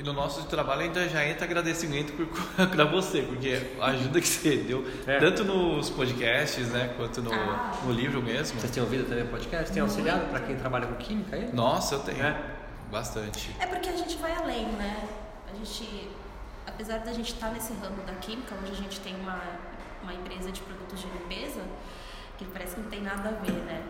E no nosso trabalho ainda já entra agradecimento para você, porque a ajuda que você deu, é. tanto nos podcasts, né, quanto no, ah. no livro mesmo. Vocês têm ouvido também o podcast? Tem auxiliado para quem trabalha com química aí? Nossa, eu tenho. É. Bastante. É porque a gente vai além, né? A gente, apesar da gente estar tá nesse ramo da química, onde a gente tem uma, uma empresa de produtos de limpeza, que parece que não tem nada a ver, né?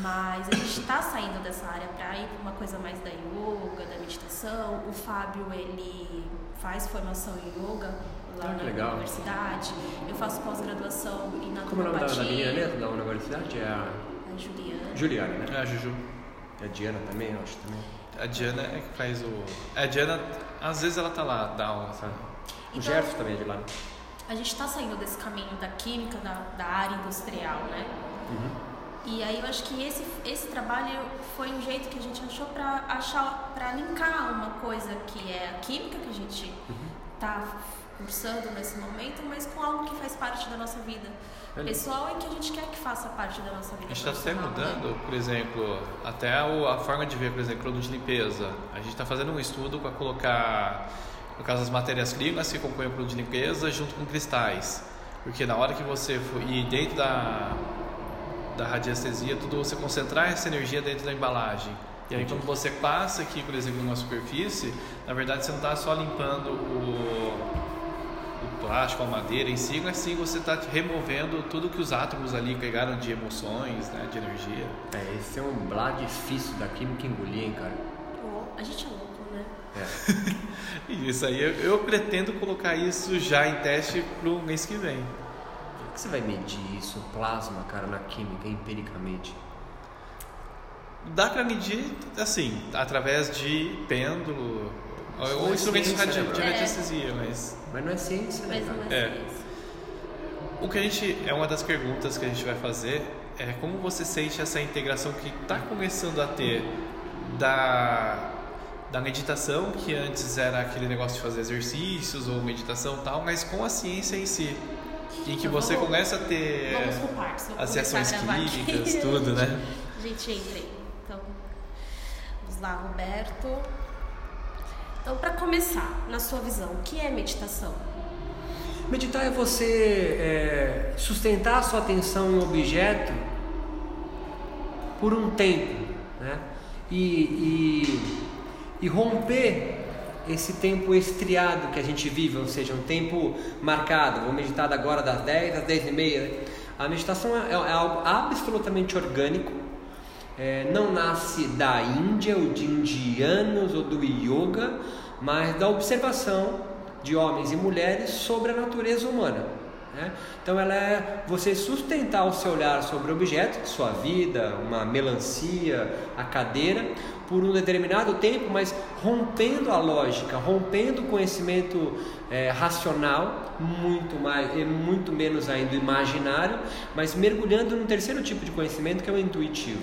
Mas a gente está saindo dessa área para ir para uma coisa mais da yoga, da meditação. O Fábio, ele faz formação em yoga lá ah, na legal. universidade. Eu faço pós-graduação em naturopatia. Como é o nome da, menina mesmo da universidade? É a... a Juliana. Juliana, né? É a Juju. É a Diana também, eu acho também. A Diana é que faz o... A Diana, às vezes ela tá lá, dá aula, sabe? Então, o Gerson também é de lá. A gente está saindo desse caminho da química, da, da área industrial, né? Uhum. E aí eu acho que esse, esse trabalho foi um jeito que a gente achou para achar para linkar uma coisa que é a química que a gente está uhum. cursando nesse momento, mas com algo que faz parte da nossa vida pessoal e que a gente quer que faça parte da nossa vida. A gente está até mudando, né? por exemplo, até a forma de ver, por exemplo, produto de limpeza. A gente está fazendo um estudo para colocar, no caso, as matérias-primas que compõem o produto de limpeza junto com cristais. Porque na hora que você for ir dentro da da radiestesia, tudo você concentrar essa energia dentro da embalagem. E aí quando você passa aqui, por exemplo, numa superfície, na verdade você não está só limpando o, o, plástico, a madeira em si, mas sim você está removendo tudo que os átomos ali pegaram de emoções, né, de energia. É, esse é um blá difícil da química engolir, hein, cara? Oh, a gente é louco, né? É. isso aí, eu, eu pretendo colocar isso já em teste pro mês que vem que você vai medir isso, plasma, cara, na química, empiricamente? Dá para medir, assim, através de pêndulo ou é instrumentos de, radi de radiestesia, mas... Mas não é ciência, né? Mas não é, é. O que a gente... É uma das perguntas que a gente vai fazer é como você sente essa integração que está começando a ter da da meditação, que antes era aquele negócio de fazer exercícios ou meditação tal, mas com a ciência em si em que você vamos, começa a ter as reações químicas, tudo, né? A gente entra aí. Então, vamos lá, Roberto. Então, para começar, na sua visão, o que é meditação? Meditar é você é, sustentar a sua atenção em um objeto por um tempo, né? E, e, e romper esse tempo estriado que a gente vive, ou seja, um tempo marcado. Vou meditar agora das 10 às 10 e meia. A meditação é, é algo absolutamente orgânico, é, não nasce da Índia ou de indianos ou do yoga, mas da observação de homens e mulheres sobre a natureza humana. Né? Então, ela é você sustentar o seu olhar sobre o objeto, sua vida, uma melancia, a cadeira, por um determinado tempo, mas rompendo a lógica, rompendo o conhecimento é, racional, muito mais, muito menos ainda imaginário, mas mergulhando num terceiro tipo de conhecimento que é o intuitivo.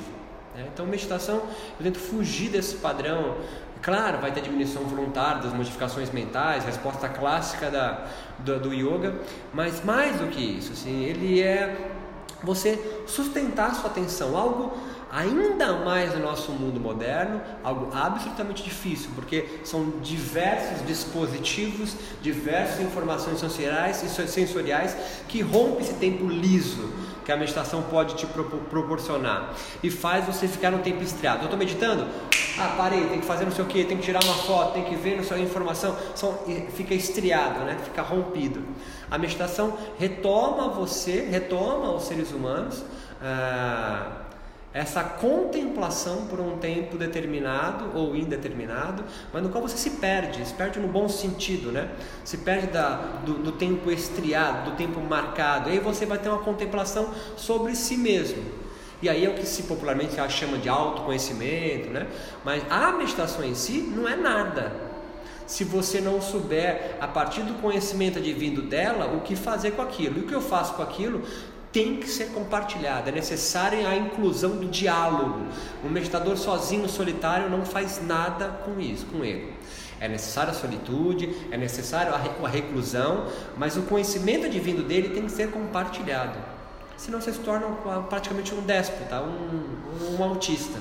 Né? Então, meditação, eu tento fugir desse padrão. Claro, vai ter diminuição voluntária das modificações mentais, resposta clássica da, do, do yoga, mas mais do que isso, assim, ele é você sustentar sua atenção, algo ainda mais no nosso mundo moderno, algo absolutamente difícil, porque são diversos dispositivos, diversas informações sensoriais e sensoriais que rompem esse tempo liso que a meditação pode te proporcionar e faz você ficar no tempo estriado. Eu estou meditando, ah, parei, tem que fazer não sei o que, tem que tirar uma foto, tem que ver não sei, informação, são, fica estriado, né? fica rompido. A meditação retoma você, retoma os seres humanos. Ah, essa contemplação por um tempo determinado ou indeterminado, mas no qual você se perde, se perde no bom sentido, né? Se perde da, do, do tempo estriado, do tempo marcado. E aí você vai ter uma contemplação sobre si mesmo. E aí é o que se popularmente chama de autoconhecimento, né? Mas a meditação em si não é nada. Se você não souber, a partir do conhecimento advindo dela, o que fazer com aquilo. E o que eu faço com aquilo tem que ser compartilhada, é necessária a inclusão do diálogo. Um meditador sozinho, solitário, não faz nada com isso, com ele. É necessária a solitude, é necessário a reclusão, mas o conhecimento divino dele tem que ser compartilhado. Senão você se torna praticamente um déspota, um, um autista.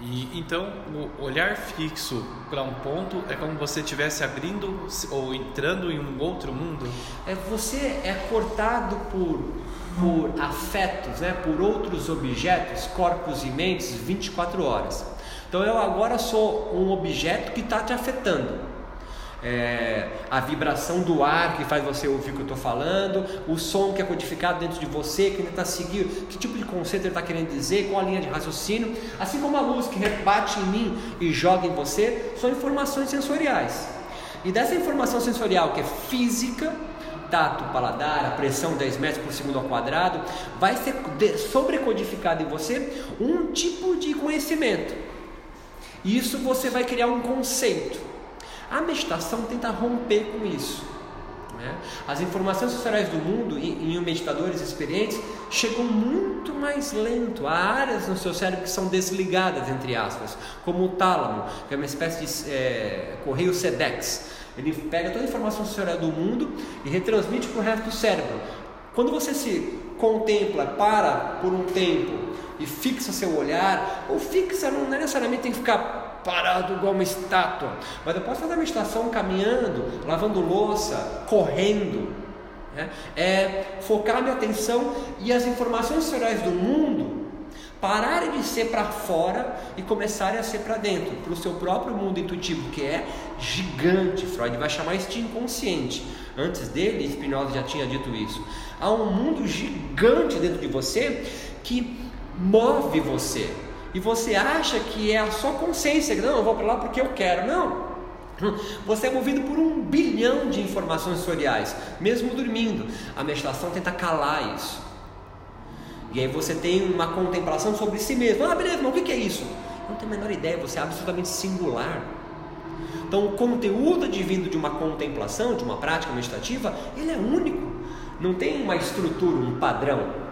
E então o olhar fixo para um ponto é como você estivesse abrindo ou entrando em um outro mundo. É você é cortado por por afetos, né, por outros objetos, corpos e mentes 24 horas. Então eu agora sou um objeto que está te afetando é, a vibração do ar que faz você ouvir o que eu estou falando, o som que é codificado dentro de você, que ele está seguindo, que tipo de conceito ele está querendo dizer, qual a linha de raciocínio, assim como a luz que rebate em mim e joga em você, são informações sensoriais. E dessa informação sensorial que é física, tato, paladar, a pressão 10 metros por segundo ao quadrado, vai ser sobrecodificado em você um tipo de conhecimento. Isso você vai criar um conceito. A meditação tenta romper com isso. Né? As informações sensoriais do mundo, em, em meditadores experientes, chegam muito mais lento. Há áreas no seu cérebro que são desligadas, entre aspas, como o tálamo, que é uma espécie de é, correio SEDEX. Ele pega toda a informação sensorial do mundo e retransmite para o resto do cérebro. Quando você se contempla, para por um tempo e fixa seu olhar, ou fixa não necessariamente tem que ficar parado igual uma estátua. Mas eu posso fazer meditação caminhando, lavando louça, correndo. Né? É focar minha atenção e as informações sensoriais do mundo pararem de ser para fora e começarem a ser para dentro, para o seu próprio mundo intuitivo, que é gigante. Freud vai chamar isso de inconsciente. Antes dele, Spinoza já tinha dito isso. Há um mundo gigante dentro de você que move você, e você acha que é a sua consciência, não, eu vou para lá porque eu quero. Não. Você é movido por um bilhão de informações sensoriais, mesmo dormindo. A meditação tenta calar isso. E aí você tem uma contemplação sobre si mesmo. Ah, beleza, mas o que é isso? Não tem a menor ideia, você é absolutamente singular. Então, o conteúdo advindo de uma contemplação, de uma prática meditativa, ele é único. Não tem uma estrutura, um padrão.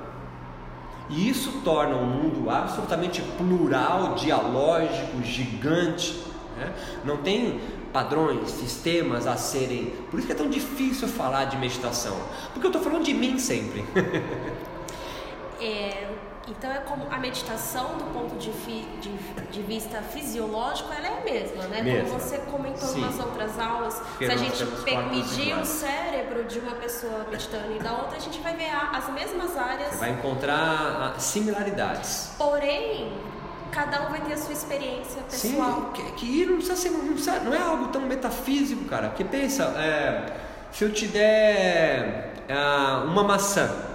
E isso torna o mundo absolutamente plural, dialógico, gigante. Né? Não tem padrões, sistemas a serem. Por isso que é tão difícil falar de meditação. Porque eu estou falando de mim sempre. é, então é como a meditação do ponto de, fi, de, de, vista fisiológico, ela é a mesma, né? Mesma. Como você comentou Sim. nas outras aulas, Porque se a gente medir o cérebro de uma pessoa meditando e da outra, a gente vai ver as mesmas áreas. Você vai encontrar similaridades. Porém, cada um vai ter a sua experiência pessoal. Sim, que, que não, precisa ser, não, precisa, não, é algo tão metafísico, cara. Porque pensa, é, se eu te der é, uma maçã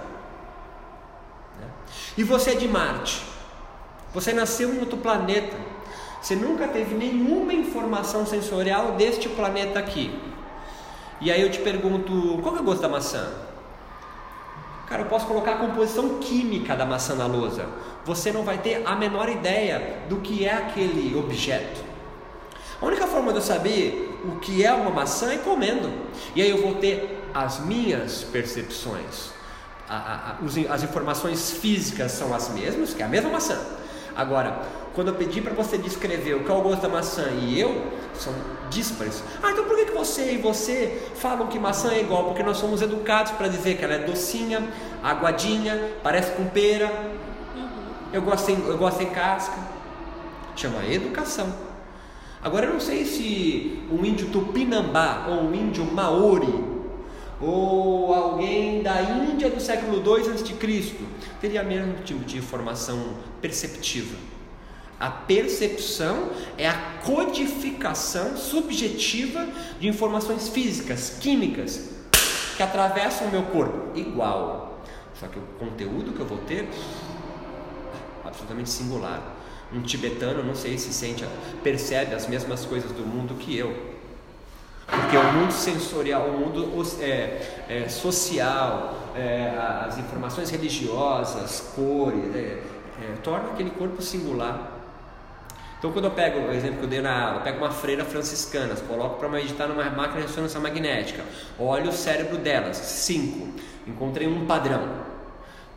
e você é de Marte. Você nasceu em outro planeta. Você nunca teve nenhuma informação sensorial deste planeta aqui. E aí eu te pergunto, qual é o gosto da maçã? Cara, eu posso colocar a composição química da maçã na lousa. Você não vai ter a menor ideia do que é aquele objeto. A única forma de eu saber o que é uma maçã é comendo. E aí eu vou ter as minhas percepções a, a, as informações físicas são as mesmas, que é a mesma maçã. Agora, quando eu pedi para você descrever o que é o gosto da maçã e eu, são díspares. Ah, então por que, que você e você falam que maçã é igual? Porque nós somos educados para dizer que ela é docinha, aguadinha, parece com pera. Uhum. Eu gosto sem, eu gosto sem casca. Chama educação. Agora eu não sei se um índio tupinambá ou um índio maori ou alguém da Índia do século II a.C. teria mesmo tipo de informação perceptiva. A percepção é a codificação subjetiva de informações físicas, químicas, que atravessam o meu corpo, igual. Só que o conteúdo que eu vou ter absolutamente singular. Um tibetano, não sei se sente, percebe as mesmas coisas do mundo que eu. Porque o mundo sensorial, o mundo é, é, social, é, as informações religiosas, cores, é, é, torna aquele corpo singular. Então, quando eu pego, o exemplo que eu dei na aula, pego uma freira franciscana, coloco para meditar numa máquina de ressonância magnética, olho o cérebro delas, cinco, encontrei um padrão.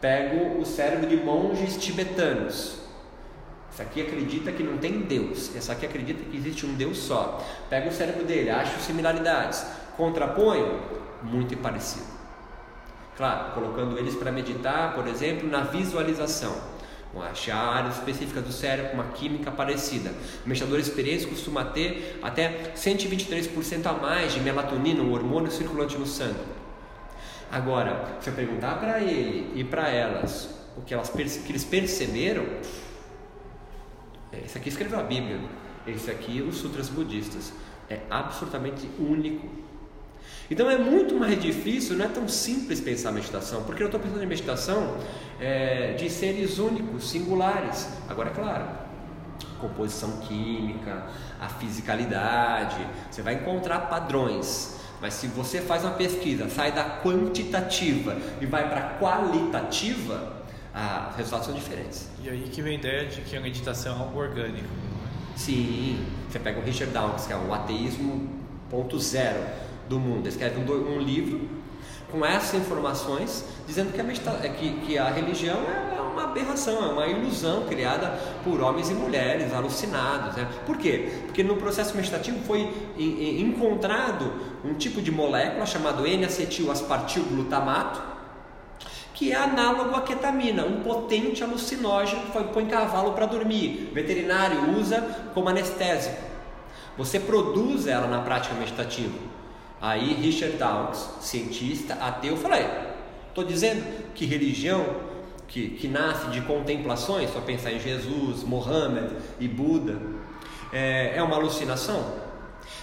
Pego o cérebro de monges tibetanos, essa aqui acredita que não tem Deus. Essa aqui acredita que existe um Deus só. Pega o cérebro dele, acha similaridades. Contraponho, muito parecido. Claro, colocando eles para meditar, por exemplo, na visualização. achar áreas específicas do cérebro com uma química parecida. O meditador experiência costuma ter até 123% a mais de melatonina, um hormônio circulante no sangue. Agora, se eu perguntar para ele e para elas o que, elas, que eles perceberam, esse aqui escreveu a Bíblia, esse aqui os sutras budistas, é absolutamente único. Então é muito mais difícil, não é tão simples pensar meditação, porque eu estou pensando em meditação é, de seres únicos, singulares. Agora, é claro, composição química, a fisicalidade, você vai encontrar padrões. Mas se você faz uma pesquisa, sai da quantitativa e vai para a qualitativa, ah, os resultados são diferentes. E aí que vem a ideia de que a meditação é algo orgânico. Sim, você pega o Richard Dawkins, que é o ateísmo ponto zero do mundo, ele escreve um, um livro com essas informações, dizendo que a, medita é que, que a religião é uma aberração, é uma ilusão criada por homens e mulheres alucinados. Né? Por quê? Porque no processo meditativo foi encontrado um tipo de molécula chamado N-acetil-aspartil-glutamato, que é análogo à ketamina, um potente alucinógeno que põe cavalo para dormir. O veterinário usa como anestésico. Você produz ela na prática meditativa. Aí Richard Dawkins, cientista ateu, falei: estou dizendo que religião que, que nasce de contemplações, só pensar em Jesus, Mohammed e Buda, é, é uma alucinação?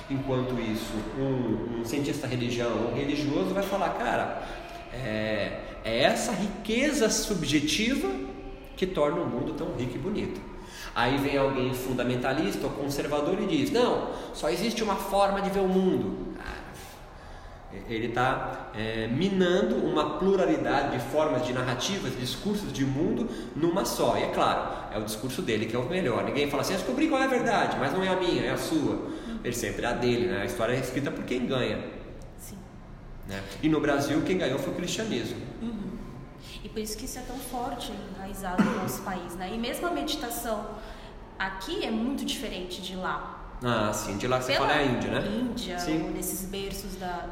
Enquanto isso, um, um cientista religião, um religioso vai falar, cara, é, é essa riqueza subjetiva que torna o mundo tão rico e bonito. Aí vem alguém fundamentalista ou conservador e diz: não, só existe uma forma de ver o mundo. Ele está é, minando uma pluralidade de formas, de narrativas, discursos de mundo numa só. E é claro, é o discurso dele que é o melhor. Ninguém fala assim, eu descobri qual é a verdade, mas não é a minha, é a sua. Ele sempre é a dele, né? a história é escrita por quem ganha. Sim. Né? E no Brasil, quem ganhou foi o cristianismo. Uhum. E por isso que isso é tão forte, enraizado no nosso país. Né? E mesmo a meditação aqui é muito diferente de lá. Ah, sim, de lá que você fala é a Índia, né? Índia, sim. nesses berços da,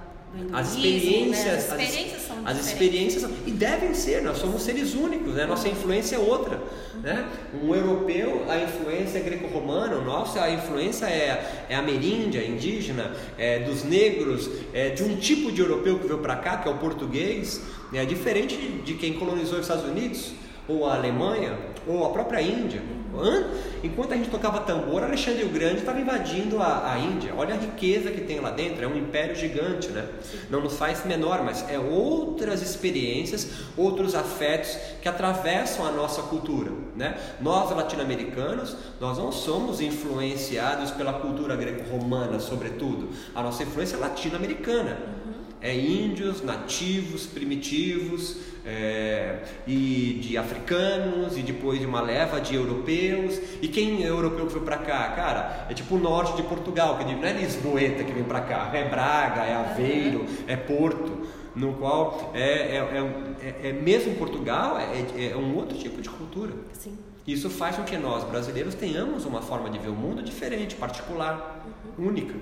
as experiências, né? as experiências as, são as experiências são, e devem ser, nós somos seres únicos, né? Nossa influência é outra, né? Um europeu, a influência é greco-romana, o nosso a influência é, é ameríndia, indígena, é dos negros, é de um tipo de europeu que veio para cá, que é o português, é diferente de, quem colonizou os Estados Unidos ou a Alemanha ou a própria Índia. Enquanto a gente tocava tambor, Alexandre o Grande estava invadindo a, a, Índia. Olha a riqueza que tem lá dentro, é um império gigante, né? Não nos faz menor, mas é outras experiências, outros afetos que atravessam a nossa cultura, né? Nós latino-americanos, nós não somos influenciados pela cultura greco-romana, sobretudo. A nossa influência é latino-americana. É índios, nativos, primitivos, é, e de africanos e depois de uma leva de europeus. E quem é europeu que foi para cá? Cara, é tipo o norte de Portugal, que não é Lisboeta que vem para cá, é Braga, é Aveiro, é Porto, no qual é, é, é, é mesmo Portugal é, é, um outro tipo de cultura. Sim. Isso faz com que nós brasileiros tenhamos uma forma de ver o mundo diferente, particular, uhum. única.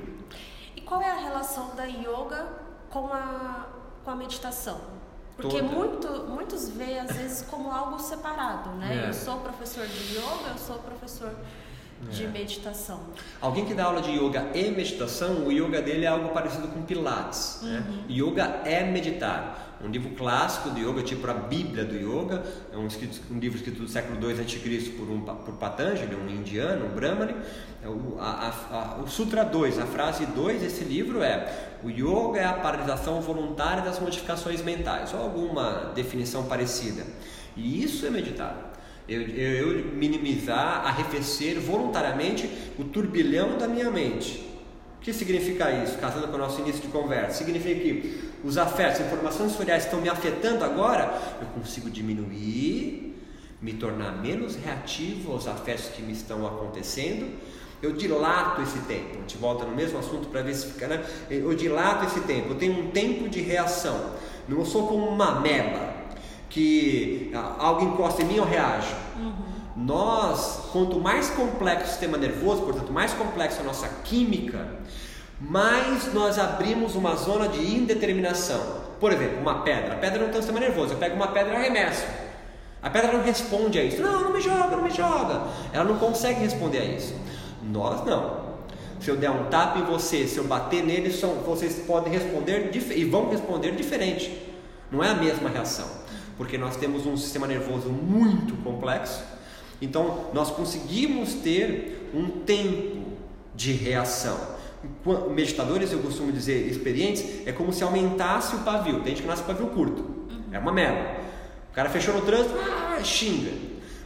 E qual é a relação da yoga com a, com a meditação? Porque muito, muitos veem às vezes como algo separado, né? É. Eu sou professor de yoga, eu sou professor de é. meditação. Alguém que dá aula de yoga e meditação, o yoga dele é algo parecido com Pilates. Né? Uhum. Né? Yoga é meditar. Um livro clássico de yoga, tipo a Bíblia do Yoga, é um, um livro escrito do século II a.C. por, um, por Patanjali, um indiano, um brahmane. É o, a, a, o Sutra 2, a frase 2 desse livro é: O yoga é a paralisação voluntária das modificações mentais, ou alguma definição parecida. E isso é meditar. Eu, eu, eu minimizar, arrefecer voluntariamente o turbilhão da minha mente. Que significa isso? Casando com o nosso início de conversa. Significa que os afetos, as informações sensoriais estão me afetando agora, eu consigo diminuir, me tornar menos reativo aos afetos que me estão acontecendo. Eu dilato esse tempo. A gente volta no mesmo assunto para ver se fica. Né? Eu dilato esse tempo. Eu tenho um tempo de reação. Não sou como uma meba que algo encosta em mim eu reajo. Uhum. Nós, quanto mais complexo o sistema nervoso, portanto, mais complexa a nossa química, mais nós abrimos uma zona de indeterminação. Por exemplo, uma pedra. A pedra não tem um sistema nervoso. Eu pego uma pedra e arremesso. A pedra não responde a isso. Não, não me joga, não me joga. Ela não consegue responder a isso. Nós não. Se eu der um tapa em você, se eu bater nele, vocês podem responder e vão responder diferente. Não é a mesma reação, porque nós temos um sistema nervoso muito complexo. Então, nós conseguimos ter um tempo de reação meditadores, eu costumo dizer, experientes, é como se aumentasse o pavio. Tem gente que nasce com pavio curto. É uma merda. O cara fechou no trânsito, ah, xinga.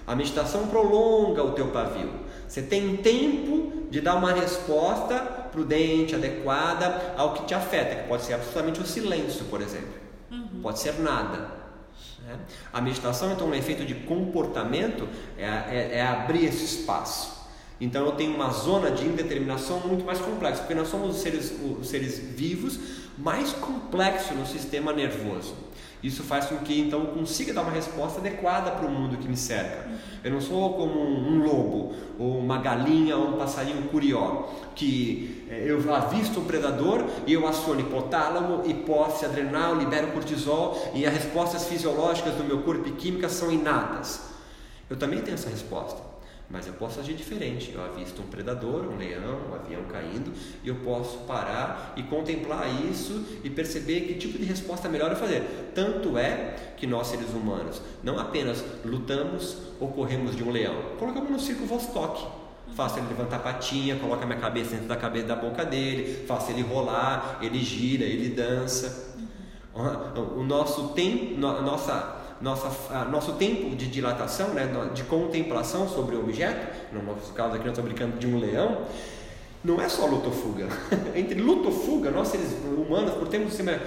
A meditação prolonga o teu pavio. Você tem tempo de dar uma resposta prudente, adequada ao que te afeta, que pode ser absolutamente o silêncio, por exemplo. Uhum. Pode ser nada. Né? A meditação, então, um efeito de comportamento é, é, é abrir esse espaço. Então eu tenho uma zona de indeterminação muito mais complexa, porque nós somos os seres, os seres vivos mais complexos no sistema nervoso. Isso faz com que então consiga dar uma resposta adequada para o mundo que me cerca. Eu não sou como um, lobo, ou uma galinha, ou um passarinho curió, que eh, eu avisto um predador e eu aciono hipotálamo, hipófise, adrenal, libero cortisol e as respostas fisiológicas do meu corpo e químicas são inatas. Eu também tenho essa resposta. Mas eu posso agir diferente. Eu avisto um predador, um leão, um avião caindo, e eu posso parar e contemplar isso e perceber que tipo de resposta melhor eu fazer. Tanto é que nós, seres humanos, não apenas lutamos ou corremos de um leão, colocamos no circo Vostok. Faço ele levantar a patinha, coloca minha cabeça dentro da cabeça da boca dele, faço ele rolar, ele gira, ele dança. O nosso tempo, nossa nossa, nosso tempo de dilatação, né, de contemplação sobre o objeto, no nosso caso aqui nós estamos brincando de um leão, não é só luta ou fuga. Entre luta ou fuga, nós seres humanos, por termos um sistema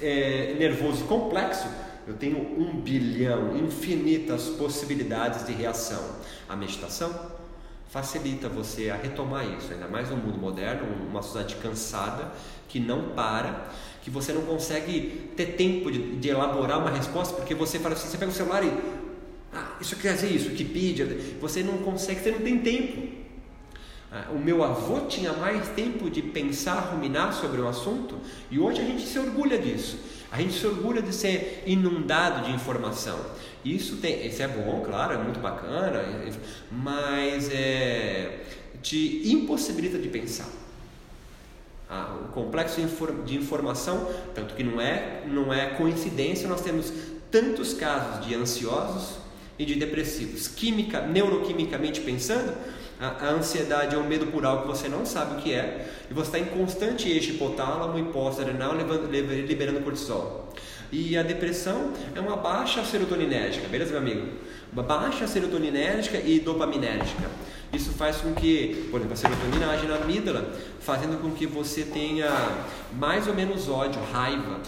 é, nervoso complexo, eu tenho um bilhão, infinitas possibilidades de reação. A meditação facilita você a retomar isso, ainda mais no mundo moderno, uma sociedade cansada que não para que você não consegue ter tempo de, de elaborar uma resposta, porque você fala assim, você pega o celular e ah, isso quer dizer isso, Wikipedia, você não consegue, você não tem tempo. Ah, o meu avô tinha mais tempo de pensar, ruminar sobre o assunto, e hoje a gente se orgulha disso. A gente se orgulha de ser inundado de informação. Isso, tem, isso é bom, claro, é muito bacana, mas é, te impossibilita de pensar o complexo de informação, tanto que não é, não é coincidência, nós temos tantos casos de ansiosos e de depressivos. Química, neuroquimicamente pensando, a, a ansiedade é um medo por algo que você não sabe o que é, e você está em constante eixo hipotálamo, hipófise adrenal, liberando cortisol. E a depressão é uma baixa serotoninérgica, beleza, meu amigo? Uma baixa serotoninérgica e dopaminérgica. Isso faz com que, por exemplo, a serotonina age na amígdala, fazendo com que você tenha mais ou menos ódio, raiva.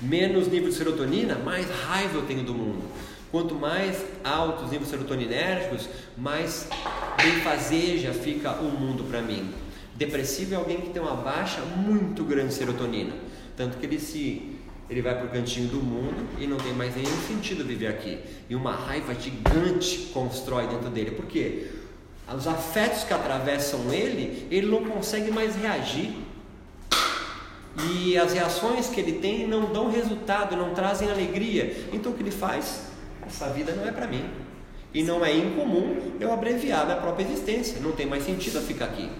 Menos nível de serotonina, mais raiva eu tenho do mundo. Quanto mais altos os níveis serotoninérgicos, mais benfazeja fica o mundo para mim. Depressivo é alguém que tem uma baixa muito grande de serotonina, tanto que ele se ele vai para o cantinho do mundo e não tem mais nenhum sentido viver aqui. E uma raiva gigante constrói dentro dele. Por quê? os afetos que atravessam ele, ele não consegue mais reagir. E as reações que ele tem não dão resultado, não trazem alegria. Então o que ele faz? Essa vida não é para mim. E não é incomum eu abreviar minha própria existência. Não tem mais sentido eu ficar aqui.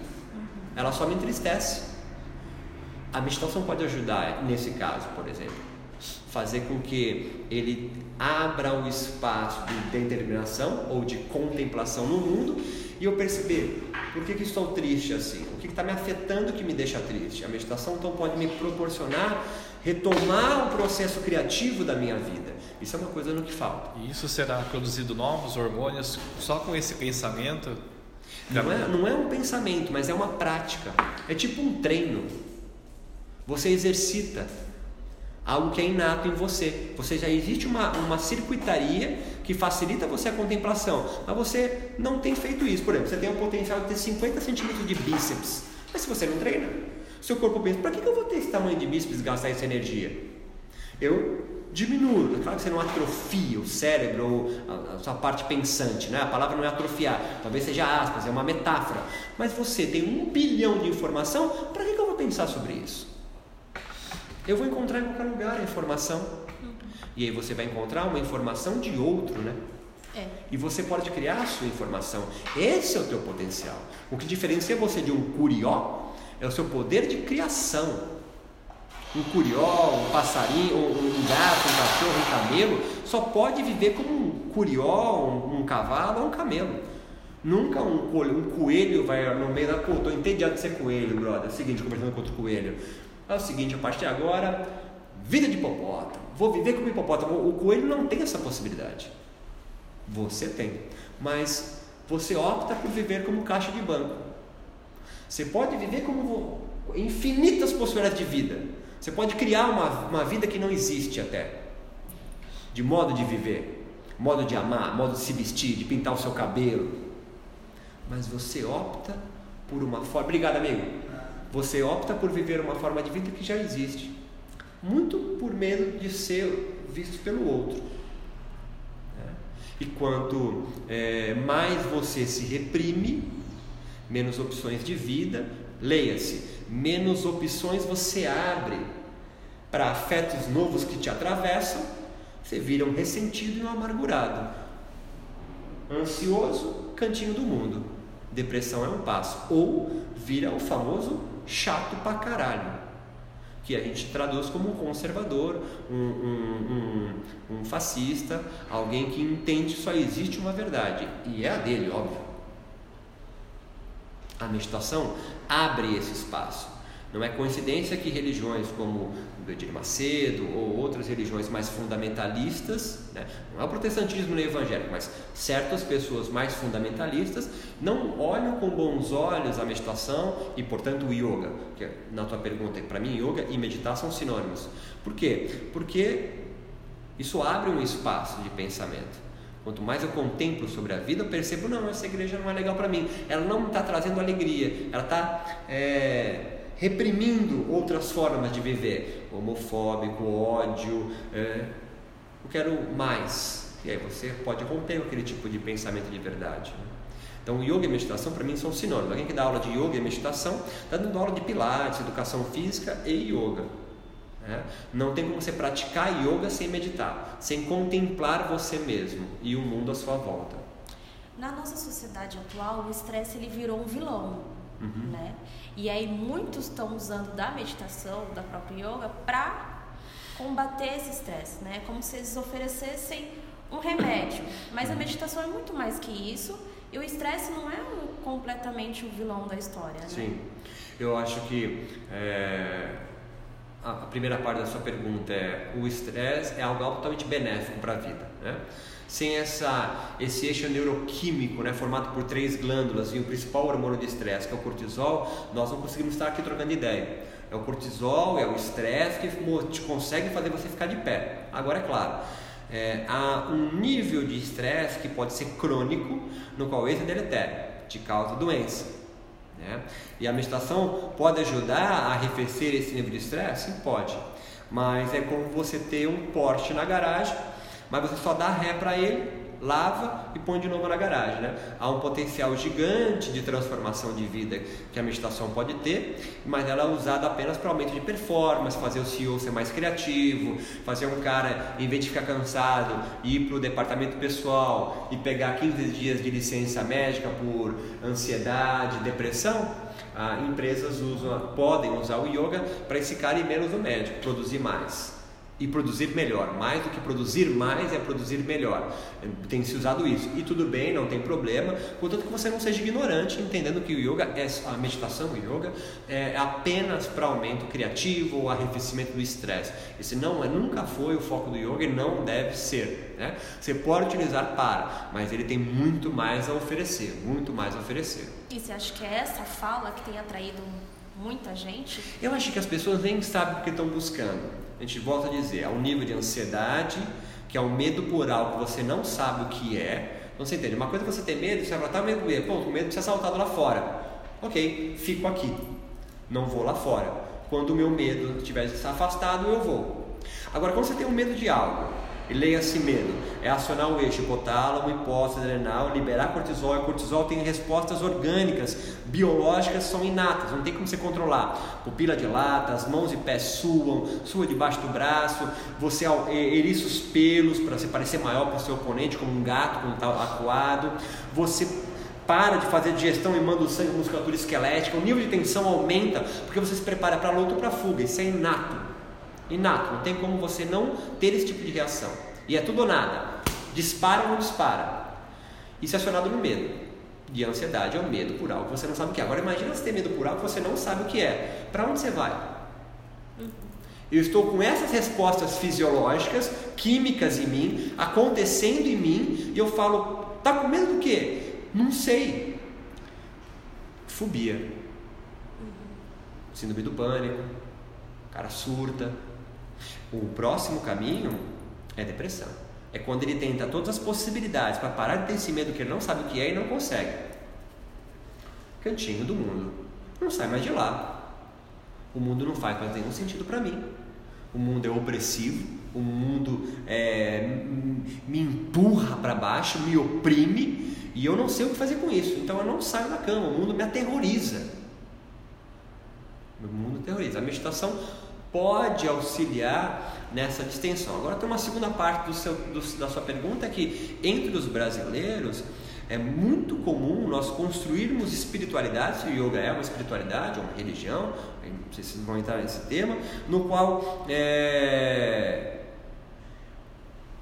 Ela só me entristece. A meditação pode ajudar nesse caso, por exemplo fazer com que ele abra um espaço de determinação ou de contemplação no mundo e eu perceber por que, que estou triste assim, o que está me afetando que me deixa triste. A meditação então pode me proporcionar retomar o processo criativo da minha vida. Isso é uma coisa no que falta. E isso será produzido novos hormônios só com esse pensamento? Não é, não é um pensamento, mas é uma prática. É tipo um treino. Você exercita algo que é inato em você. Você já existe uma, uma circuitaria que facilita você a contemplação, mas você não tem feito isso. Por exemplo, você tem o potencial de ter 50 centímetros de bíceps, mas se você não treina, seu corpo pensa: para que, que eu vou ter esse tamanho de bíceps gastar essa energia? Eu diminuo. É claro que você não atrofia o cérebro ou a, a, sua parte pensante, né? A palavra não é atrofiar, talvez seja aspas, é uma metáfora. Mas você tem um bilhão de informação, para que, que eu vou pensar sobre isso? Eu vou encontrar em qualquer lugar a informação. E aí você vai encontrar uma informação de outro, né? É. E você pode criar a sua informação. Esse é o teu potencial. O que diferencia você de um curió é o seu poder de criação. Um curió, um passarinho, um gato, um cachorro, um camelo, só pode viver como um curió, um, um cavalo ou um camelo. Nunca um, um coelho vai no meio da. Pô, tô entediado de ser coelho, brother. É o seguinte, conversando com outro coelho. É o seguinte, a partir de agora, vida de hipopótamo. Vou viver como hipopótamo. O coelho não tem essa possibilidade. Você tem. Mas você opta por viver como caixa de banco. Você pode viver como infinitas possibilidades de vida. Você pode criar uma, uma vida que não existe até. De modo de viver, modo de amar, modo de se vestir, de pintar o seu cabelo. Mas você opta por uma forma. Obrigado, amigo. Você opta por viver uma forma de vida que já existe. Muito por medo de ser visto pelo outro. E quanto é, mais você se reprime, menos opções de vida, leia-se, menos opções você abre para afetos novos que te atravessam, você vira um ressentido e um amargurado. Ansioso, cantinho do mundo. Depressão é um passo. Ou vira o famoso chato pra caralho que a gente traduz como um conservador, um, um, um, um fascista, alguém que entende que só existe uma verdade, e é a dele, óbvio. A meditação abre esse espaço. Não é coincidência que religiões como o Edir Macedo ou outras religiões mais fundamentalistas, né? não é o protestantismo nem o evangélico, mas certas pessoas mais fundamentalistas não olham com bons olhos a meditação e, portanto, o yoga. Que na tua pergunta, para mim, yoga e meditar são sinônimos. Por quê? Porque isso abre um espaço de pensamento. Quanto mais eu contemplo sobre a vida, eu percebo, não, essa igreja não é legal para mim. Ela não está trazendo alegria, ela está é, reprimindo outras formas de viver, homofóbico, ódio, é, eu quero mais. E aí você pode romper aquele tipo de pensamento de verdade. Né? Então, yoga e meditação para mim são sinônimos. Alguém que dá aula de yoga e meditação está dando aula de pilates, educação física e yoga. Né? Não tem como você praticar yoga sem meditar, sem contemplar você mesmo e o mundo à sua volta. Na nossa sociedade atual, o estresse ele virou um vilão, uhum. né? E aí muitos estão usando da meditação, da própria yoga, para combater esse estresse, né? Como se eles oferecessem um remédio. Mas a meditação é muito mais que isso. E o estresse não é um, completamente o vilão da história, né? Sim. Eu acho que é, a primeira parte da sua pergunta é o estresse é algo altamente benéfico para a vida, né? Sem essa, esse eixo neuroquímico né, formado por três glândulas e o principal hormônio de estresse, que é o cortisol, nós não conseguimos estar aqui trocando ideia. É o cortisol, é o estresse que te consegue fazer você ficar de pé. Agora, é claro, é, há um nível de estresse que pode ser crônico, no qual esse é deletério, te causa doença. Né? E a meditação pode ajudar a arrefecer esse nível de estresse? Pode. Mas é como você ter um Porsche na garagem mas você só dá ré para ele, lava e põe de novo na garagem. Né? Há um potencial gigante de transformação de vida que a meditação pode ter, mas ela é usada apenas para aumento de performance, fazer o CEO ser mais criativo, fazer um cara, em vez de ficar cansado, ir para o departamento pessoal e pegar 15 dias de licença médica por ansiedade, depressão. Ah, empresas usam, podem usar o yoga para esse cara ir menos no médico, produzir mais e produzir melhor. Mais do que produzir mais é produzir melhor. Tem se usado isso. E tudo bem, não tem problema, contanto que você não seja ignorante, entendendo que o yoga, é, a meditação, o yoga, é apenas para aumento criativo ou arrefecimento do estresse. Esse não é, nunca foi o foco do yoga e não deve ser. Né? Você pode utilizar para, mas ele tem muito mais a oferecer, muito mais a oferecer. E você acha que é essa fala que tem atraído muita gente? Eu acho que as pessoas nem sabem o que estão buscando a gente volta a dizer, há um nível de ansiedade, que é o medo por algo que você não sabe o que é. Então você entende, uma coisa é você ter medo, você vai tá medo do Pô, com medo de ser assaltado lá fora. Ok, fico aqui, não vou lá fora. Quando o meu medo estiver afastado, eu vou. Agora, quando você tem um medo de algo E leia-se medo. É acionar o eixo hipotálamo, hipófise adrenal, liberar cortisol. E cortisol tem respostas orgânicas, biológicas, são inatas, não tem como você controlar. Pupila dilata, as mãos e pés suam, sua debaixo do braço, você eriça os pelos para você parecer maior para o seu oponente, como um gato quando está acuado. Você para de fazer digestão e manda o sangue para musculatura esquelética, o nível de tensão aumenta porque você se prepara para a luta ou para a fuga. Isso é inato. Inato, não tem como você não ter esse tipo de reação. E é tudo ou nada. Dispara ou não dispara. Isso é acionado no medo. E a ansiedade é o medo por algo que você não sabe o que é. Agora imagina você ter medo por algo que você não sabe o que é. Para onde você vai? Eu estou com essas respostas fisiológicas, químicas em mim, acontecendo em mim, e eu falo, tá com medo do quê? Não sei. Fobia. Síndrome do pânico. Cara surta. O próximo caminho é depressão. É quando ele tenta todas as possibilidades para parar de ter esse medo que ele não sabe o que é e não consegue. Cantinho do mundo. Não sai mais de lá. O mundo não faz mais nenhum sentido para mim. O mundo é opressivo, o mundo é, me empurra para baixo, me oprime e eu não sei o que fazer com isso, então eu não saio da cama, o mundo me aterroriza. O mundo aterroriza. A meditação pode auxiliar nessa distensão. Agora tem uma segunda parte do seu, do, da sua pergunta que entre os brasileiros é muito comum nós construirmos espiritualidade, se o yoga é uma espiritualidade, é uma religião, não sei se vocês vão entrar nesse tema, no qual é,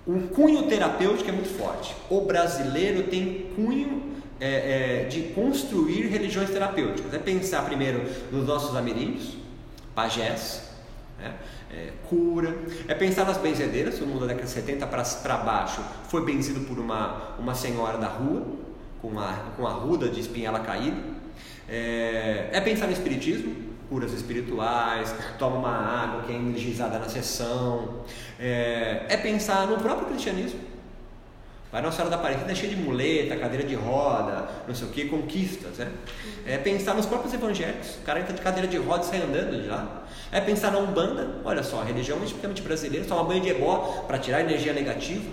o cunho terapêutico é muito forte. O brasileiro tem cunho é, é, de construir religiões terapêuticas. É pensar primeiro nos nossos ameríndios, pajés, né? é, cura. É pensar nas benzedeiras, o mundo da década de 70 para baixo foi benzido por uma, uma senhora da rua, com a, com a ruda de espinhela caída. É, é pensar no espiritismo, curas espirituais, toma uma água que é energizada na sessão. É, é pensar no próprio cristianismo. Vai Nossa Senhora da Aparecida é cheia de muleta, cadeira de roda, não sei o que, conquistas. Né? É pensar nos próprios evangélicos. O cara entra de cadeira de roda e sai andando de lá. É pensar na Umbanda. Olha só, a religião é tipicamente brasileira. Toma banho de ebó para tirar energia negativa.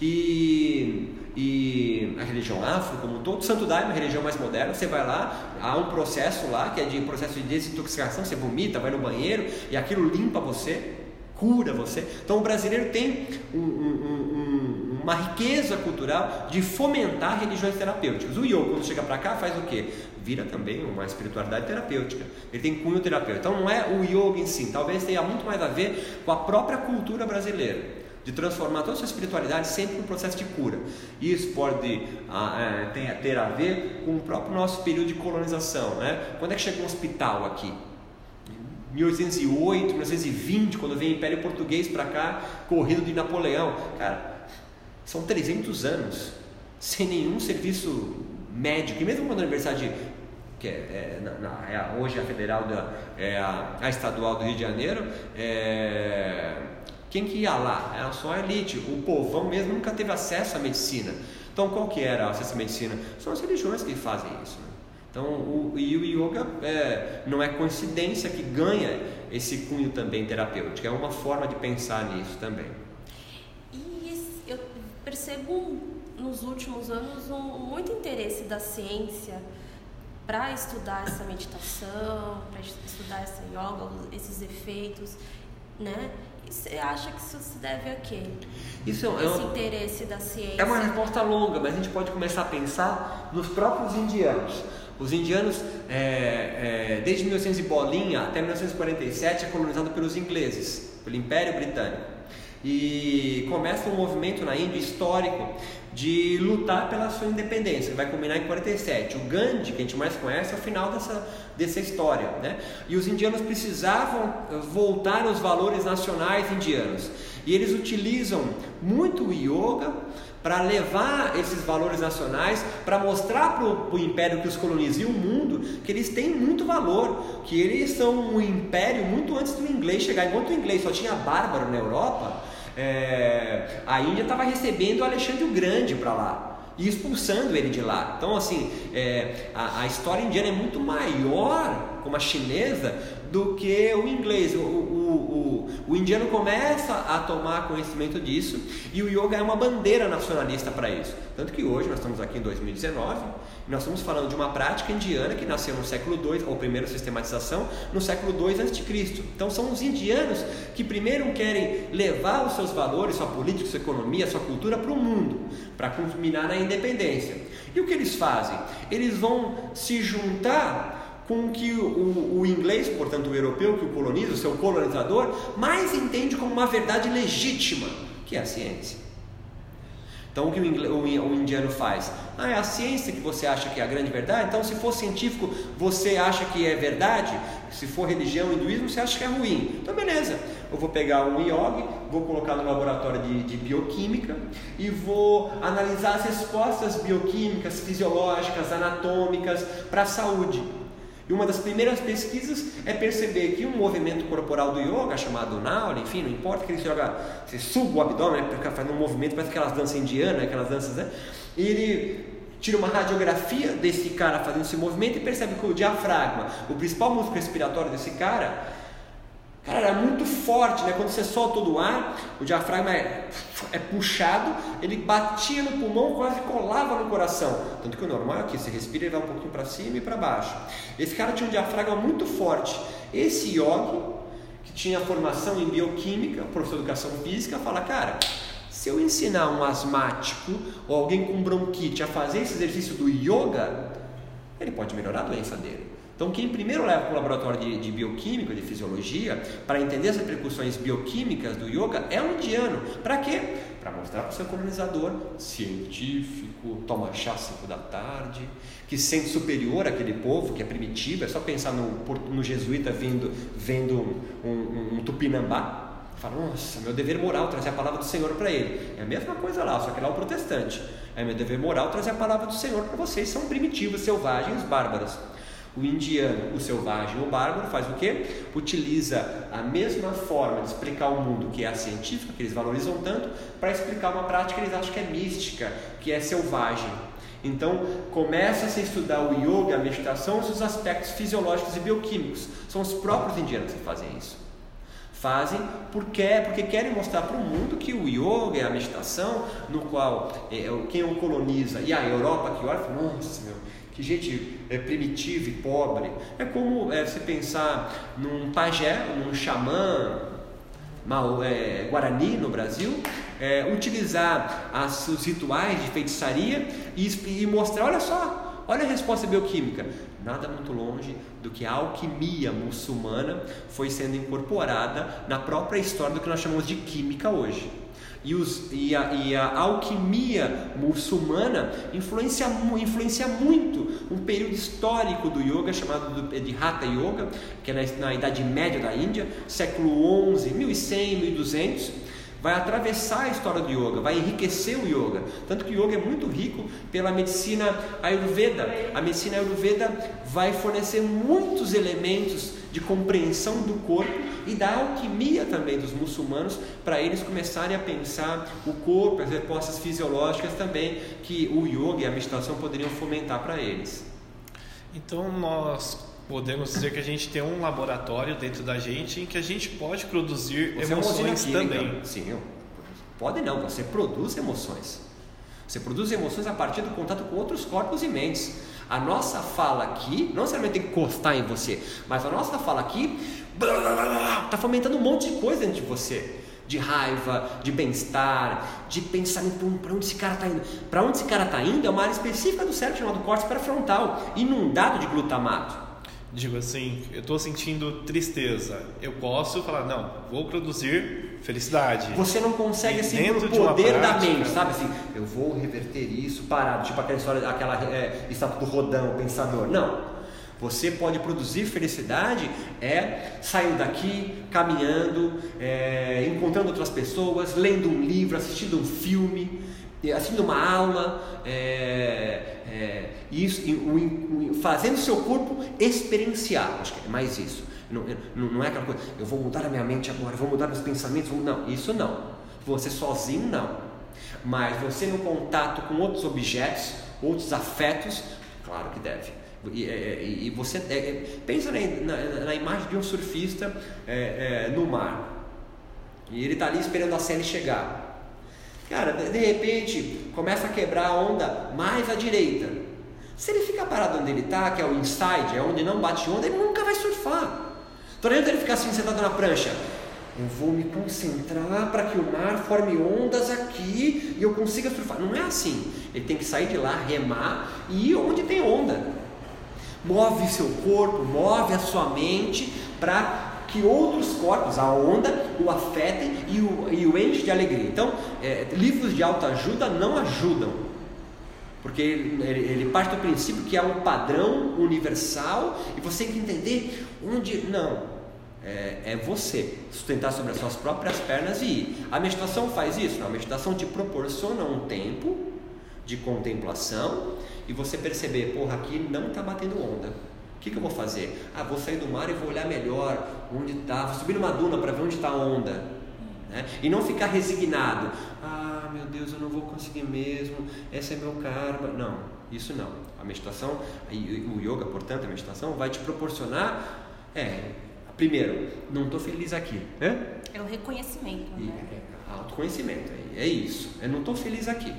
E e a religião afro, como todo, Santo Daime é uma religião mais moderna, você vai lá, há um processo lá que é de processo de desintoxicação, você vomita, vai no banheiro e aquilo limpa você, cura você. Então o brasileiro tem um, um, um, uma riqueza cultural de fomentar religiões terapêuticas. O yoga, quando chega para cá, faz o quê? Vira também uma espiritualidade terapêutica. Ele tem cunho terapêutico. Então não é o yoga em si, talvez tenha muito mais a ver com a própria cultura brasileira de transformar toda a sua espiritualidade sempre num processo de cura. Isso pode ah, é, ter a ver com o próprio nosso período de colonização. Né? Quando é que chegou um hospital aqui? 1808, 1920, quando veio o Império Português para cá, corrido de Napoleão. Cara, são 300 anos sem nenhum serviço médico. E mesmo quando a Universidade, que é, é, na, é hoje a federal, da, é a, a, estadual do Rio de Janeiro, é, quem que ia lá? Era só a elite. O povão mesmo nunca teve acesso à medicina. Então, qual que era o acesso à medicina? São as religiões que fazem isso. Né? Então, o, e o yoga é, não é coincidência que ganha esse cunho também terapêutico. É uma forma de pensar nisso também. E eu percebo nos últimos anos um, muito interesse da ciência para estudar essa meditação, para estudar essa yoga, esses efeitos, né? você acha que isso se deve a quê? Isso é Esse um, interesse da ciência. É uma resposta longa, mas a gente pode começar a pensar nos próprios indianos. Os indianos, é, é, desde 1900 e bolinha até 1947, é colonizado pelos ingleses, pelo Império Britânico. E começa um movimento na Índia histórico de lutar pela sua independência, que vai culminar em 47. O Gandhi, que a gente mais conhece, é o final dessa, dessa história. Né? E os indianos precisavam voltar aos valores nacionais indianos. E eles utilizam muito o yoga para levar esses valores nacionais, para mostrar para o império que os colonizia o mundo que eles têm muito valor, que eles são um império muito antes do inglês chegar. Enquanto o inglês só tinha bárbaro na Europa, é, a Índia estava recebendo Alexandre o Grande para lá e expulsando ele de lá. Então, assim, é, a, a, história indiana é muito maior, como a chinesa, do que o inglês. O, o, o, o indiano começa a tomar conhecimento disso e o yoga é uma bandeira nacionalista para isso. Tanto que hoje nós estamos aqui em 2019 nós estamos falando de uma prática indiana que nasceu no século II, ou primeira sistematização, no século II a.C. Então são os indianos que primeiro querem levar os seus valores, sua política, sua economia, sua cultura para o mundo, para culminar na independência. E o que eles fazem? Eles vão se juntar com o que o, o, inglês, portanto o europeu que o coloniza, o seu colonizador, mais entende como uma verdade legítima, que é a ciência. Então o que o, o indiano faz? Ah, é a ciência que você acha que é a grande verdade? Então, se for científico, você acha que é verdade? Se for religião, hinduísmo, você acha que é ruim? Então, beleza. Eu vou pegar um yogi, vou colocar no laboratório de, de bioquímica e vou analisar as respostas bioquímicas, fisiológicas, anatômicas para a saúde. E uma das primeiras pesquisas é perceber que um movimento corporal do yoga, chamado Nauli, enfim, não importa que ele joga, você suba o abdômen, né, faz um movimento, parece aquelas danças indianas, aquelas danças, né? E ele tira uma radiografia desse cara fazendo esse movimento e percebe que o diafragma, o principal músculo respiratório desse cara, cara, era muito forte, né? Quando você solta todo o ar, o diafragma é, é puxado, ele batia no pulmão, quase colava no coração. Tanto que o normal é que você respira e vai um pouquinho para cima e para baixo. Esse cara tinha um diafragma muito forte. Esse yogi, que tinha formação em bioquímica, professor de educação física, fala, cara, se eu ensinar um asmático ou alguém com bronquite a fazer esse exercício do yoga, ele pode melhorar a doença dele. Então, quem primeiro leva para o laboratório de, de bioquímica, de fisiologia, para entender as repercussões bioquímicas do yoga, é um indiano. Para quê? Para mostrar para o seu colonizador, científico, toma chá 5 da tarde, que se sente superior àquele povo, que é primitivo, é só pensar no, no jesuíta vendo, vendo um, um, um tupinambá, Fala, nossa, meu dever moral trazer a palavra do Senhor para ele. É a mesma coisa lá, só que lá é o protestante. É meu dever moral trazer a palavra do Senhor para vocês, são primitivos, selvagens, bárbaros. O indiano, o selvagem, o bárbaro, faz o quê? Utiliza a mesma forma de explicar o mundo, que é a científica, que eles valorizam tanto, para explicar uma prática que eles acham que é mística, que é selvagem. Então, começa -se a estudar o yoga, a meditação, os aspectos fisiológicos e bioquímicos. São os próprios indianos que fazem isso. Fazem porque, porque querem mostrar para o mundo que o yoga é a meditação, no qual é, quem o coloniza e a Europa que olha nossa meu, que gente é, primitiva e pobre. É como é, você pensar num pajé, num xamã mal, é, guarani no Brasil, é, utilizar as, os rituais de feitiçaria e, e mostrar, olha só, olha a resposta bioquímica nada muito longe do que a alquimia muçulmana foi sendo incorporada na própria história do que nós chamamos de química hoje. E, os, e, a, e a, alquimia muçulmana influencia, influencia muito um período histórico do yoga chamado de Hatha Yoga, que é na, na Idade Média da Índia, século 11, 1100, 1200 vai atravessar a história do yoga, vai enriquecer o yoga. Tanto que o yoga é muito rico pela medicina ayurveda. A medicina ayurveda vai fornecer muitos elementos de compreensão do corpo e da alquimia também dos muçulmanos para eles começarem a pensar o corpo, as respostas fisiológicas também que o yoga e a meditação poderiam fomentar para eles. Então nós podemos dizer que a gente tem um laboratório dentro da gente em que a gente pode produzir você é emoções é também. Sim, pode não, você produz emoções. Você produz emoções a partir do contato com outros corpos e mentes. A nossa fala aqui, não necessariamente tem que encostar em você, mas a nossa fala aqui está fomentando um monte de coisa dentro de você. De raiva, de bem-estar, de pensamento para onde esse cara está indo. Para onde esse cara está indo é uma área específica do cérebro chamado córtex pré-frontal, inundado de glutamato digo assim, eu estou sentindo tristeza, eu posso falar, não, vou produzir felicidade. Você não consegue assim dentro o poder da mente, sabe assim, eu vou reverter isso, parar, tipo aquela história, aquela é, estátua do Rodão, o pensador. Não. Você pode produzir felicidade é saindo daqui, caminhando, é, encontrando outras pessoas, lendo um livro, assistindo um filme, assistindo uma aula, é, é, isso, fazendo o seu corpo experienciar. Acho que é mais isso. Não, não, é aquela coisa, eu vou mudar a minha mente agora, vou mudar meus pensamentos. Vou, não, isso não. Você sozinho não. Mas você no contato com outros objetos, outros afetos, claro que deve. E, é, e você é, é, pensa na, na, na, imagem de um surfista é, é no mar e ele está ali esperando a série chegar. Cara, de, de, repente começa a quebrar a onda mais à direita. Se ele ficar parado onde ele está, que é o inside, é onde não bate onda, ele nunca vai surfar. Então não ele ficar assim sentado na prancha. Eu vou me concentrar para que o mar forme ondas aqui e eu consiga surfar. Não é assim. Ele tem que sair de lá, remar e ir onde tem onda. Move seu corpo, move a sua mente para que outros corpos, a onda, o afetem e o, e o enche de alegria. Então, é, livros de autoajuda não ajudam, porque ele, ele, parte do princípio que há um padrão universal e você tem que entender onde. Não, é, é, você sustentar sobre as suas próprias pernas e ir. A meditação faz isso? Não, a meditação te proporciona um tempo de contemplação e você perceber, porra, aqui não está batendo onda. O que, que, eu vou fazer? Ah, vou sair do mar e vou olhar melhor onde está, vou subir numa duna para ver onde está a onda. Né? E não ficar resignado. Ah, meu Deus, eu não vou conseguir mesmo, esse é meu karma. Não, isso não. A meditação, o yoga, portanto, a meditação vai te proporcionar, é, primeiro, não estou feliz aqui. Né? É o reconhecimento. Né? É, autoconhecimento, é, é isso. Eu não estou feliz aqui.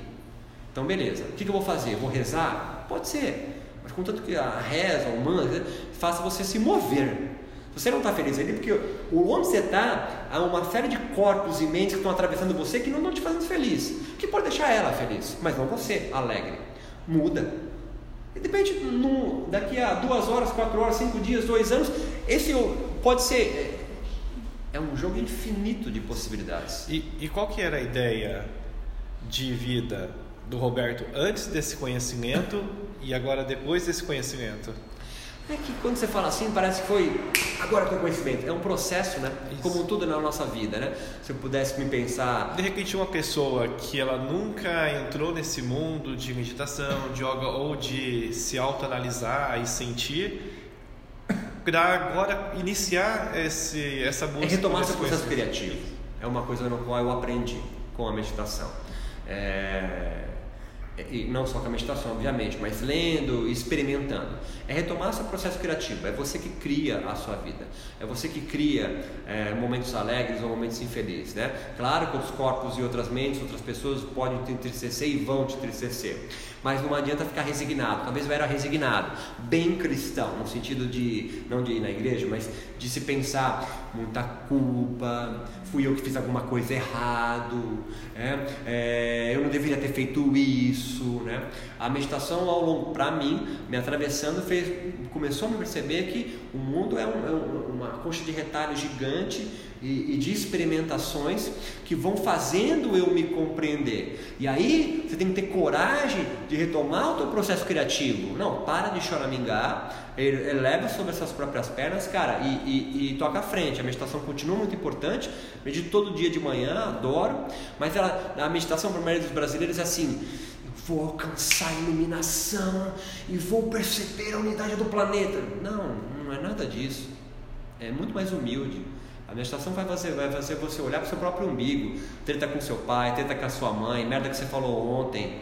Então, beleza. O que, que eu vou fazer? Vou rezar? Pode ser. Mas contanto que a reza, o mantra, faça você se mover. Você não está feliz ali porque onde você está, há uma série de corpos e mentes que estão atravessando você que não estão te fazendo feliz. Que pode deixar ela feliz, mas não você, alegre. Muda. E de repente, no, daqui a duas horas, quatro horas, cinco dias, dois anos, esse pode ser. É um jogo infinito de possibilidades. E, e qual que era a ideia de vida do Roberto antes desse conhecimento e agora depois desse conhecimento? É que quando você fala assim, parece que foi agora com conhecimento. É um processo, né? Isso. Como tudo na nossa vida, né? Se eu pudesse me pensar. De repente, uma pessoa que ela nunca entrou nesse mundo de meditação, de yoga ou de se autoanalisar e sentir, para agora iniciar esse, essa busca. É retomar seu processo criativo. É uma coisa no qual eu aprendi com a meditação. É e não só com a meditação, obviamente, mas lendo, experimentando. É retomar seu processo criativo. É você que cria a sua vida. É você que cria é, momentos alegres ou momentos infelizes, né? Claro que outros corpos e outras mentes, outras pessoas podem te entristecer e vão te entristecer. Mas não adianta ficar resignado. Talvez eu era resignado, bem cristão, no sentido de não de ir na igreja, mas de se pensar muita culpa, fui eu que fiz alguma coisa errado, é, é, eu não deveria ter feito isso, né? A meditação ao longo, para mim, me atravessando, fez, começou a me perceber que o mundo é, um, é uma coxa de retalho gigante e, e, de experimentações que vão fazendo eu me compreender. E aí você tem que ter coragem de retomar o teu processo criativo. Não, para de choramingar, eleva sobre essas próprias pernas, cara, e, e, e, toca à frente. A meditação continua muito importante. Medito todo dia de manhã, adoro. Mas ela, a meditação para a maioria dos brasileiros é assim: vou alcançar a iluminação e vou perceber a unidade do planeta. Não, não é nada disso. É muito mais humilde. A meditação vai fazer, vai fazer você olhar para o seu próprio umbigo, treta com seu pai, treta com a sua mãe, merda que você falou ontem.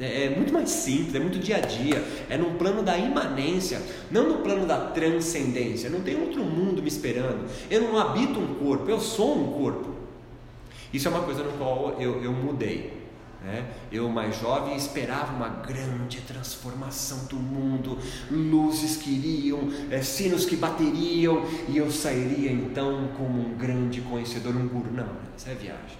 É, é, muito mais simples, é muito dia a dia, é no plano da imanência, não no plano da transcendência. Não tem outro mundo me esperando. Eu não habito um corpo, eu sou um corpo. Isso é uma coisa no qual eu, eu mudei. Né? Eu, mais jovem, esperava uma grande transformação do mundo, luzes que iriam, é, sinos que bateriam, e eu sairia então como um grande conhecedor, um guru. Não, isso é viagem.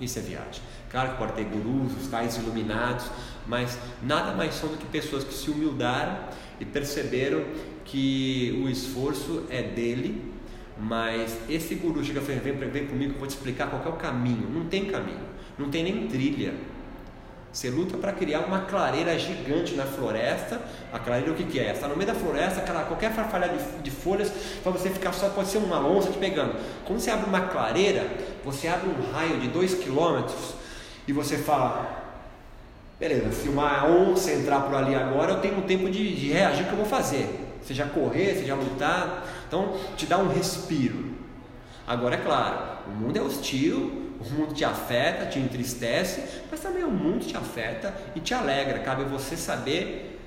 Isso é viagem. Claro que pode ter gurus, os tais iluminados, mas nada mais são do que pessoas que se humildaram e perceberam que o esforço é dele, mas esse guru chega e fala: vem, vem comigo eu vou te explicar qual é o caminho. Não tem caminho, não tem nem trilha você luta para criar uma clareira gigante na floresta. A clareira o que, que é? Está no meio da floresta, aquela, qualquer farfalha de, de folhas, para você ficar só, pode ser uma onça te pegando. Quando você abre uma clareira, você abre um raio de 2 km e você fala: beleza, se uma onça entrar por ali agora, eu tenho um tempo de, de reagir que eu vou fazer. Seja correr, seja lutar. Então, te dá um respiro. Agora, é claro, o mundo é hostil, o mundo te afeta, te entristece, mas também o mundo te afeta e te alegra. Cabe você saber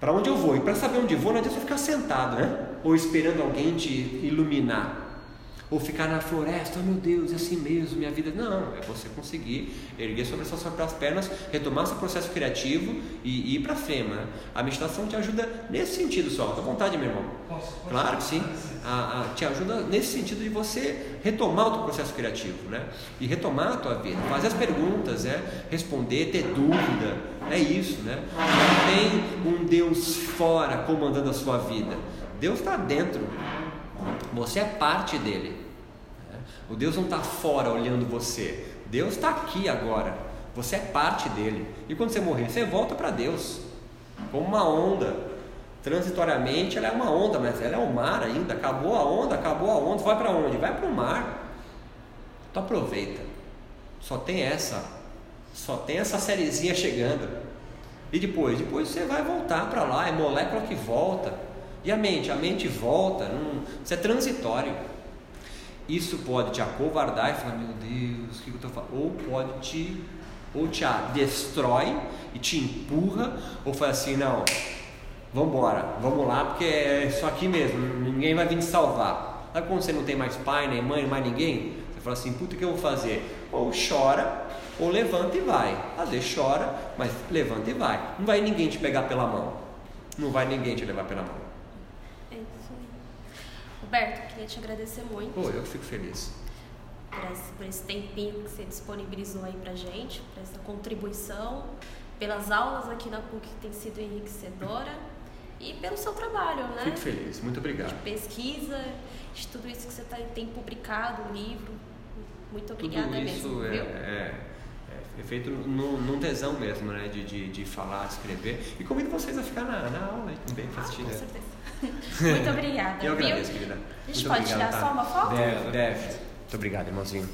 Para onde eu vou? E para saber onde vou, não adianta ficar sentado, né? Ou esperando alguém te iluminar ou ficar na floresta, oh meu Deus, é assim mesmo, minha vida. Não, é você conseguir erguer sobre as suas próprias pernas, retomar seu processo criativo e, ir para frente. Né? A meditação te ajuda nesse sentido só. À vontade, meu irmão. Posso, posso claro que sim. A, a, te ajuda nesse sentido de você retomar o teu processo criativo, né? E retomar a tua vida, fazer as perguntas, né? responder, ter dúvida. É isso, né? Não tem um Deus fora comandando a sua vida. Deus está dentro. Você é parte dele. O Deus não está fora olhando você. Deus está aqui agora. Você é parte dele. E quando você morrer, você volta para Deus. Como uma onda. Transitoriamente ela é uma onda, mas ela é o mar ainda. Acabou a onda, acabou a onda. Vai para onde? Vai para o mar. Então aproveita. Só tem essa. Só tem essa sériezinha chegando. E depois? Depois você vai voltar para lá. É molécula que volta. E a mente? A mente volta. Não, isso é transitório. Isso pode te acovardar e falar, meu Deus, o que eu estou falando? Ou pode te, ou te destrói e te empurra, ou fala assim, não, vamos embora, vamos lá, porque é isso aqui mesmo, ninguém vai vir te salvar. Sabe quando você não tem mais pai, nem mãe, mais ninguém? Você fala assim, puta, o que eu vou fazer? Ou chora, ou levanta e vai. Às vezes chora, mas levanta e vai. Não vai ninguém te pegar pela mão. Não vai ninguém te levar pela mão. Roberto, queria te agradecer muito. Pô, eu fico feliz. Por esse, por esse tempinho que você disponibilizou aí pra gente, por essa contribuição, pelas aulas aqui na PUC que tem sido enriquecedora e pelo seu trabalho, né? Fico feliz, muito obrigado. De pesquisa, de tudo isso que você tá, tem publicado, livro. Muito obrigada tudo isso mesmo. É, é, é feito num, num tesão mesmo, né? De, de, de falar, de escrever. E convido vocês a ficar na, na aula também, ah, assistir. Com né? certeza. Muito obrigada. Eu agradeço, querida. A gente Muito pode obrigado, tirar tá? só uma foto? Deve, deve. Muito obrigado, irmãozinho.